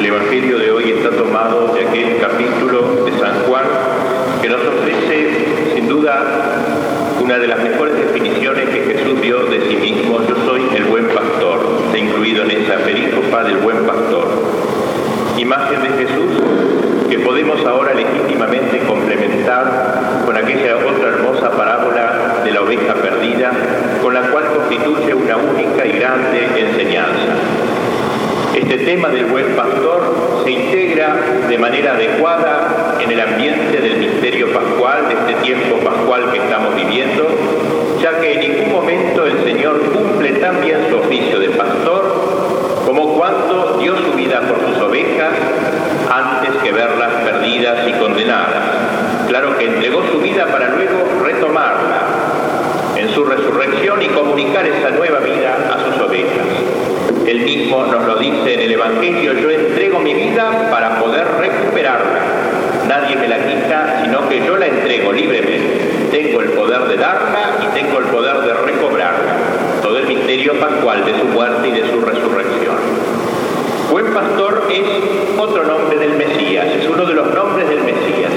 El Evangelio de hoy está tomado de aquel capítulo de San Juan que nos ofrece sin duda una de las mejores definiciones que Jesús dio de sí mismo. Yo soy el buen pastor. Está incluido en esa perícopa del buen pastor. Imagen de Jesús que podemos ahora legítimamente complementar con aquella otra hermosa parábola de la oveja perdida, con la cual constituye una única y grande enseñanza. Este tema del buen pastor se integra de manera adecuada en el ambiente del misterio pascual, de este tiempo pascual que estamos viviendo, ya que en ningún momento el Señor cumple tan bien su oficio de pastor como cuando dio su vida por sus ovejas antes que verlas perdidas y condenadas. Claro que entregó su vida para luego retomarla en su resurrección y comunicar esa nueva vida a sus ovejas. Él mismo nos lo dice en el Evangelio, yo entrego mi vida para poder recuperarla. Nadie me la quita, sino que yo la entrego libremente. Tengo el poder de darla y tengo el poder de recobrarla. Todo el misterio pascual de su muerte y de su resurrección. Buen pastor es otro nombre del Mesías, es uno de los nombres del Mesías.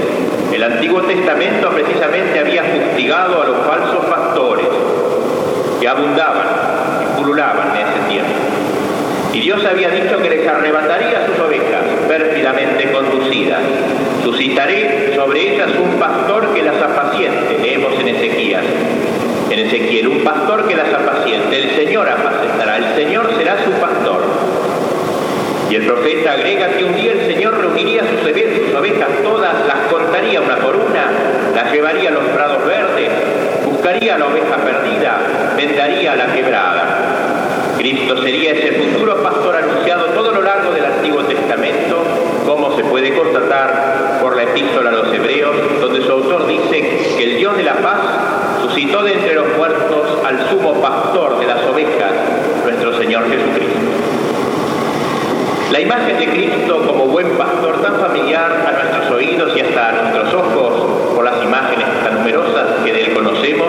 El Antiguo Testamento precisamente había fustigado a los falsos pastores que abundaban y pululaban en ese tiempo. Y Dios había dicho que les arrebataría sus ovejas, pérfidamente conducidas. Suscitaré sobre ellas un pastor que las apaciente, leemos en Ezequiel. En Ezequiel, un pastor que las apaciente. El Señor apacentará, el Señor será su pastor. Y el profeta agrega que un día el Señor reuniría sus, sus ovejas todas, las contaría una por una, las llevaría a los prados verdes, buscaría a la oveja perdida, vendaría la quebrada. Sería ese futuro pastor anunciado todo lo largo del Antiguo Testamento, como se puede constatar por la epístola a los Hebreos, donde su autor dice que el Dios de la paz suscitó de entre los muertos al sumo pastor de las ovejas, nuestro Señor Jesucristo. La imagen de Cristo como buen pastor tan familiar a nuestros oídos y hasta a nuestros ojos por las imágenes tan numerosas que de él conocemos,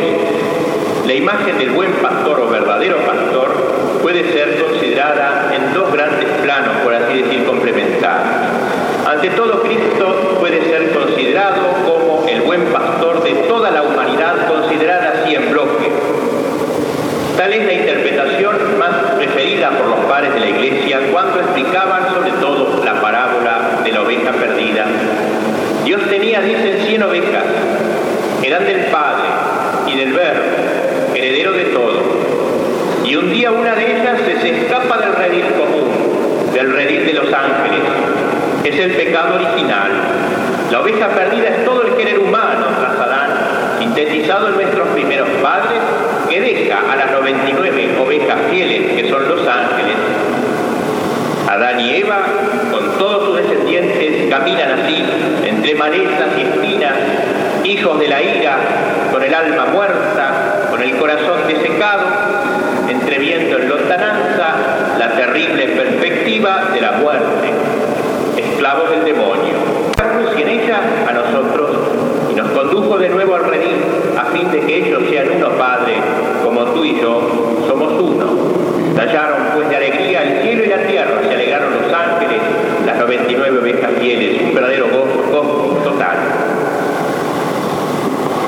la imagen del buen pastor o verdadero pastor puede ser considerada en dos grandes planos, por así decir, complementarios. Ante todo, Cristo puede ser considerado como el buen pastor de toda la humanidad, considerada así en bloque. Tal es la interpretación más preferida por los padres de la Iglesia cuando explicaban sobre todo la parábola de la oveja perdida. Dios tenía, dicen, cien ovejas, eran del Padre y del Verbo, heredero de todo. Y un día una de ellas se escapa del redil común, del redil de los ángeles. Es el pecado original. La oveja perdida es todo el género humano tras Adán, sintetizado en nuestros primeros padres, que deja a las 99 ovejas fieles, que son los ángeles. Adán y Eva, con todos sus descendientes, caminan así, entre malezas y espinas, hijos de la ira, con el alma muerta, con el corazón desecado, entreviendo en lontananza la terrible perspectiva de la muerte, esclavos del demonio. Y en ella a nosotros y nos condujo de nuevo al redil a fin de que ellos sean uno, Padre, como tú y yo somos uno. Tallaron pues de alegría el cielo y la tierra, se alegraron los ángeles, las 99 ovejas fieles, un verdadero gozo total.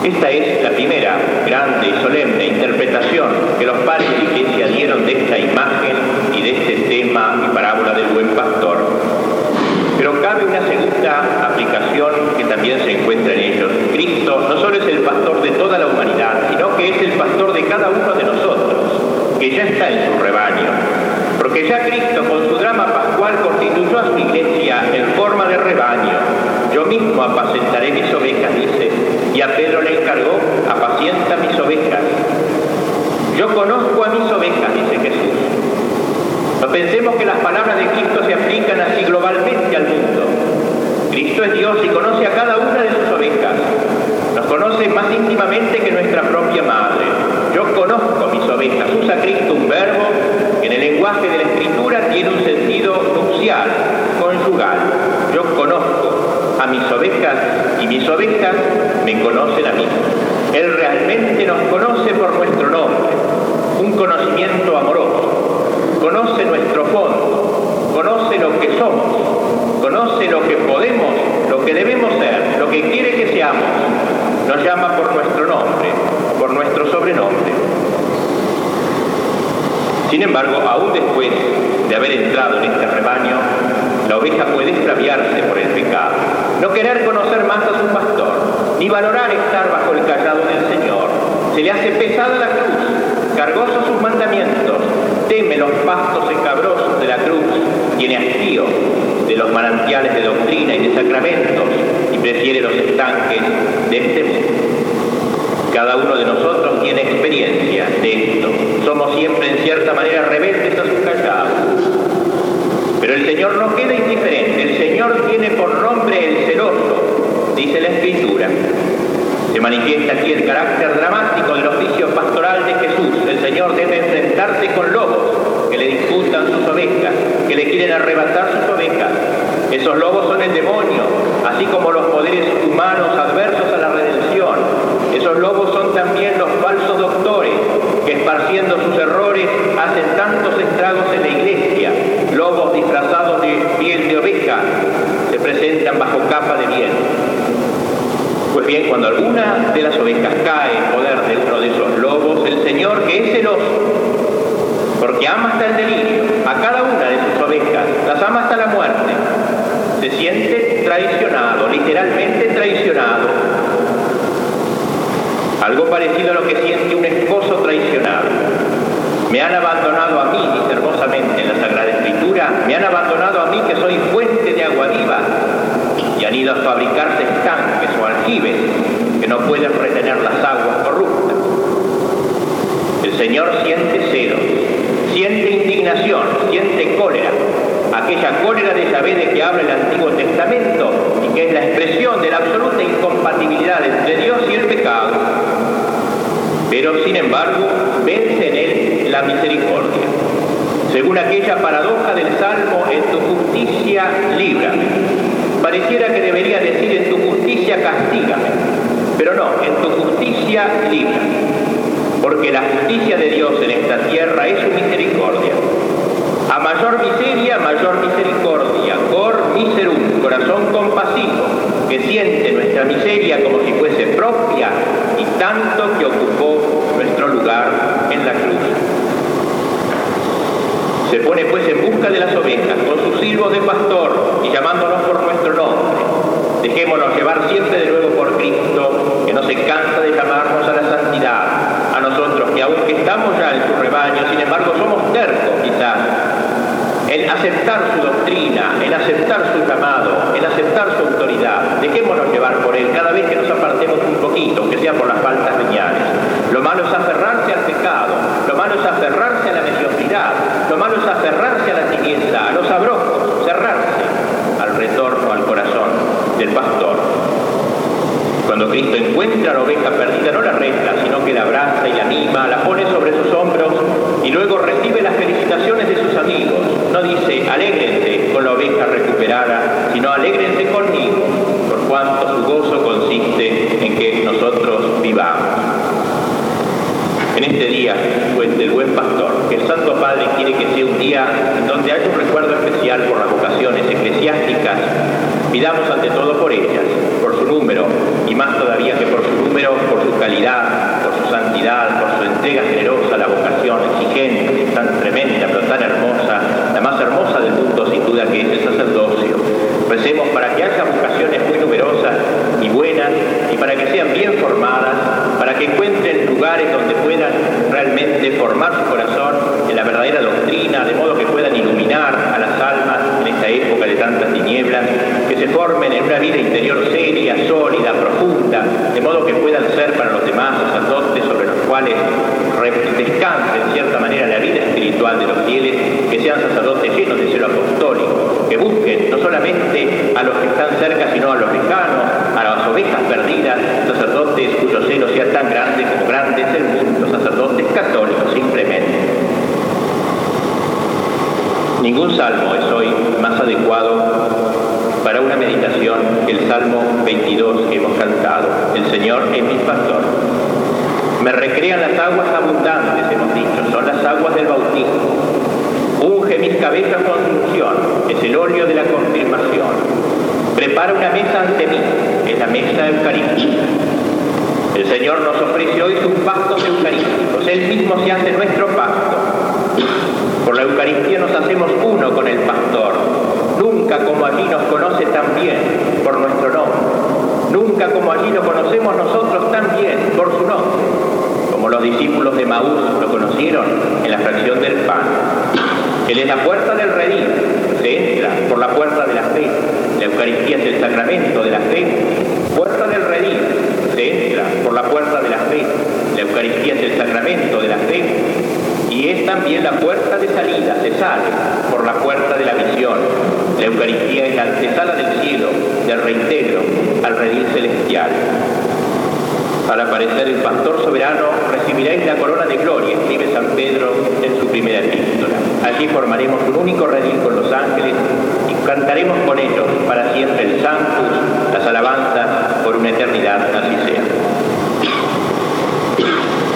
Esta es la primera grande y solemne interpretación que los padres de iglesia dieron de esta imagen y de este tema y parábola del buen pastor. Pero cabe una segunda aplicación que también se encuentra en ellos. Cristo no solo es el pastor de toda la humanidad, sino que es el pastor de cada uno de nosotros, que ya está en su rebaño. Porque ya Cristo con su drama pascual constituyó a su iglesia en forma de rebaño. Yo mismo apacentaré mis ovejas, dice, y a Pedro le encargó, apacienta mis ovejas. Yo conozco a mis ovejas, dice Jesús. No pensemos que las palabras de Cristo se aplican así globalmente al mundo. Cristo es Dios y conoce a cada una de sus ovejas. Nos conoce más íntimamente que nuestra propia madre. Yo conozco mis ovejas. Usa Cristo un verbo que en el lenguaje de la Escritura tiene un sentido nupcial, conjugal. Yo conozco a mis ovejas y mis ovejas me conocen a mí. Él realmente nos conoce por nuestro nombre, un conocimiento amoroso. Conoce nuestro fondo, conoce lo que somos, conoce lo que podemos, lo que debemos ser, lo que quiere que seamos. Nos llama por nuestro nombre, por nuestro sobrenombre. Sin embargo, aún después de haber entrado en este rebaño, la oveja puede extraviarse por el pecado, no querer conocer más a su pastor, ni valorar estar bajo el callado del Señor. Se le hace pesada la cruz, cargosos sus mandamientos, teme los pastos escabrosos de la cruz, tiene hastío de los manantiales de doctrina y de sacramentos y prefiere los estanques de este mundo. Cada uno de nosotros tiene experiencia de esto. Somos siempre en cierta manera rebeldes a su callado. Pero el Señor no queda indiferente. El Señor tiene por nombre el celoso, dice la Escritura. Se manifiesta aquí el carácter dramático del oficio pastoral de Jesús. El Señor debe enfrentarse con lobos que le disputan sus ovejas, que le quieren arrebatar sus ovejas. Esos lobos son el demonio, así como los poderes humanos adversos a la redención. Esos lobos son también los falsos doctores que esparciendo sus errores hacen tantos estragos en la iglesia. Lobos disfrazados de piel de oveja se presentan bajo capa de bien pues bien, de las ovejas cae en poder de uno de esos lobos, el Señor, que es celoso, porque ama hasta el delirio, a cada una de sus ovejas, las ama hasta la muerte, se siente traicionado, literalmente traicionado. Algo parecido a lo que siente un esposo traicionado. Me han abandonado a mí, dice hermosamente en la Sagrada Escritura, me han abandonado a mí que soy fuente de agua viva y han ido a fabricarse estanques o aljibes no pueden retener las aguas corruptas. El Señor siente celo, siente indignación, siente cólera, aquella cólera de Yahvé de que habla el Antiguo Testamento y que es la expresión de la absoluta incompatibilidad entre Dios y el pecado. Pero sin embargo, vence en él la misericordia. Según aquella paradoja del Salmo, en tu justicia líbrame Pareciera que debería decir en tu justicia castígame, pero no, en tu justicia libra. Porque la justicia de Dios en esta tierra es su misericordia. A mayor miseria, mayor misericordia. Cor miserum, corazón compasivo, que siente nuestra miseria como si fuese propia y tanto que ocupó nuestro lugar en la cruz. Se pone pues en busca de las ovejas con su silbo de pastor y llamándonos por nuestro nombre. Dejémonos llevar siempre de nuevo por Cristo, que no se cansa de llamarnos a la santidad. A nosotros que aunque estamos ya en su rebaño, sin embargo somos tercos quizás en aceptar su doctrina, en aceptar su llamado, en aceptar su autoridad. Dejémonos llevar por él cada vez que nos apartemos un poquito, aunque sea por las faltas señales. Lo malo es aferrarse al pecado, lo malo es aferrarse a la mediocridad, lo malo es aferrarse a la tibieza, a los abrojos, cerrarse al retorno al corazón del pastor. Cuando Cristo encuentra a la oveja perdida, no la resta, sino que la abraza y la anima, la pone sobre sus hombros y luego recibe las felicitaciones de sus amigos. No dice, alégrense con la oveja recuperada, sino alégrense conmigo, por cuanto su gozo consiste en que nosotros vivamos. En este día pues, del buen pastor, que el Santo Padre quiere que sea un día donde haya un recuerdo especial por las vocaciones eclesiásticas, pidamos ante todo por ellas, por su número, y más todavía que por su número, por su calidad, por su santidad, por su entrega generosa, la vocación exigente, tan tremenda, pero tan hermosa, la más hermosa del mundo sin duda que es el sacerdocio. Recemos para que haya vocaciones muy numerosas y buenas y para que sean bien formadas, para que encuentren lugares donde puedan realmente formar su corazón en la verdadera doctrina, de modo que puedan iluminar a las almas en esta época de tantas tinieblas, que se formen en una vida interior seria, sólida, profunda, de modo que puedan ser para los demás sacerdotes sobre los cuales descanse en cierta manera la vida espiritual de los fieles, que sean sacerdotes llenos de celo apostólico, que busquen no solamente a los que están cerca, sino a los lejanos, a las ovejas perdidas, sacerdotes cuyo celo sea tan grande como grande es el mundo, sacerdotes católicos simplemente. Ningún salmo es hoy más adecuado para una meditación que el Salmo 22 que hemos cantado. El Señor es mi pastor recrean las aguas abundantes, hemos dicho, son las aguas del bautismo. Unge mis cabezas con unción, es el óleo de la confirmación. Prepara una mesa ante mí, es la mesa eucarística. El Señor nos ofrece hoy sus pactos eucarísticos, Él mismo se hace nuestro pacto. Por la Eucaristía nos hacemos uno con el pastor, nunca como allí nos conoce tan bien por nuestro nombre, nunca como allí lo conocemos nosotros tan bien por su nombre, como los discípulos de Maús lo conocieron en la fracción del pan. Él es la puerta del redil, se entra por la puerta de la fe, la Eucaristía es el sacramento de la fe, puerta del redil, se entra por la puerta de la fe, la Eucaristía es el sacramento de la fe, y es también la puerta de salida, se sale por la puerta de la visión. La Eucaristía es la antesala del cielo, del reintegro al redil celestial. Al aparecer el pastor soberano, recibiréis la corona de gloria, escribe San Pedro en su primera epístola. Allí formaremos un único redil con los ángeles y cantaremos con ellos para siempre el Sanctus, las alabanzas por una eternidad así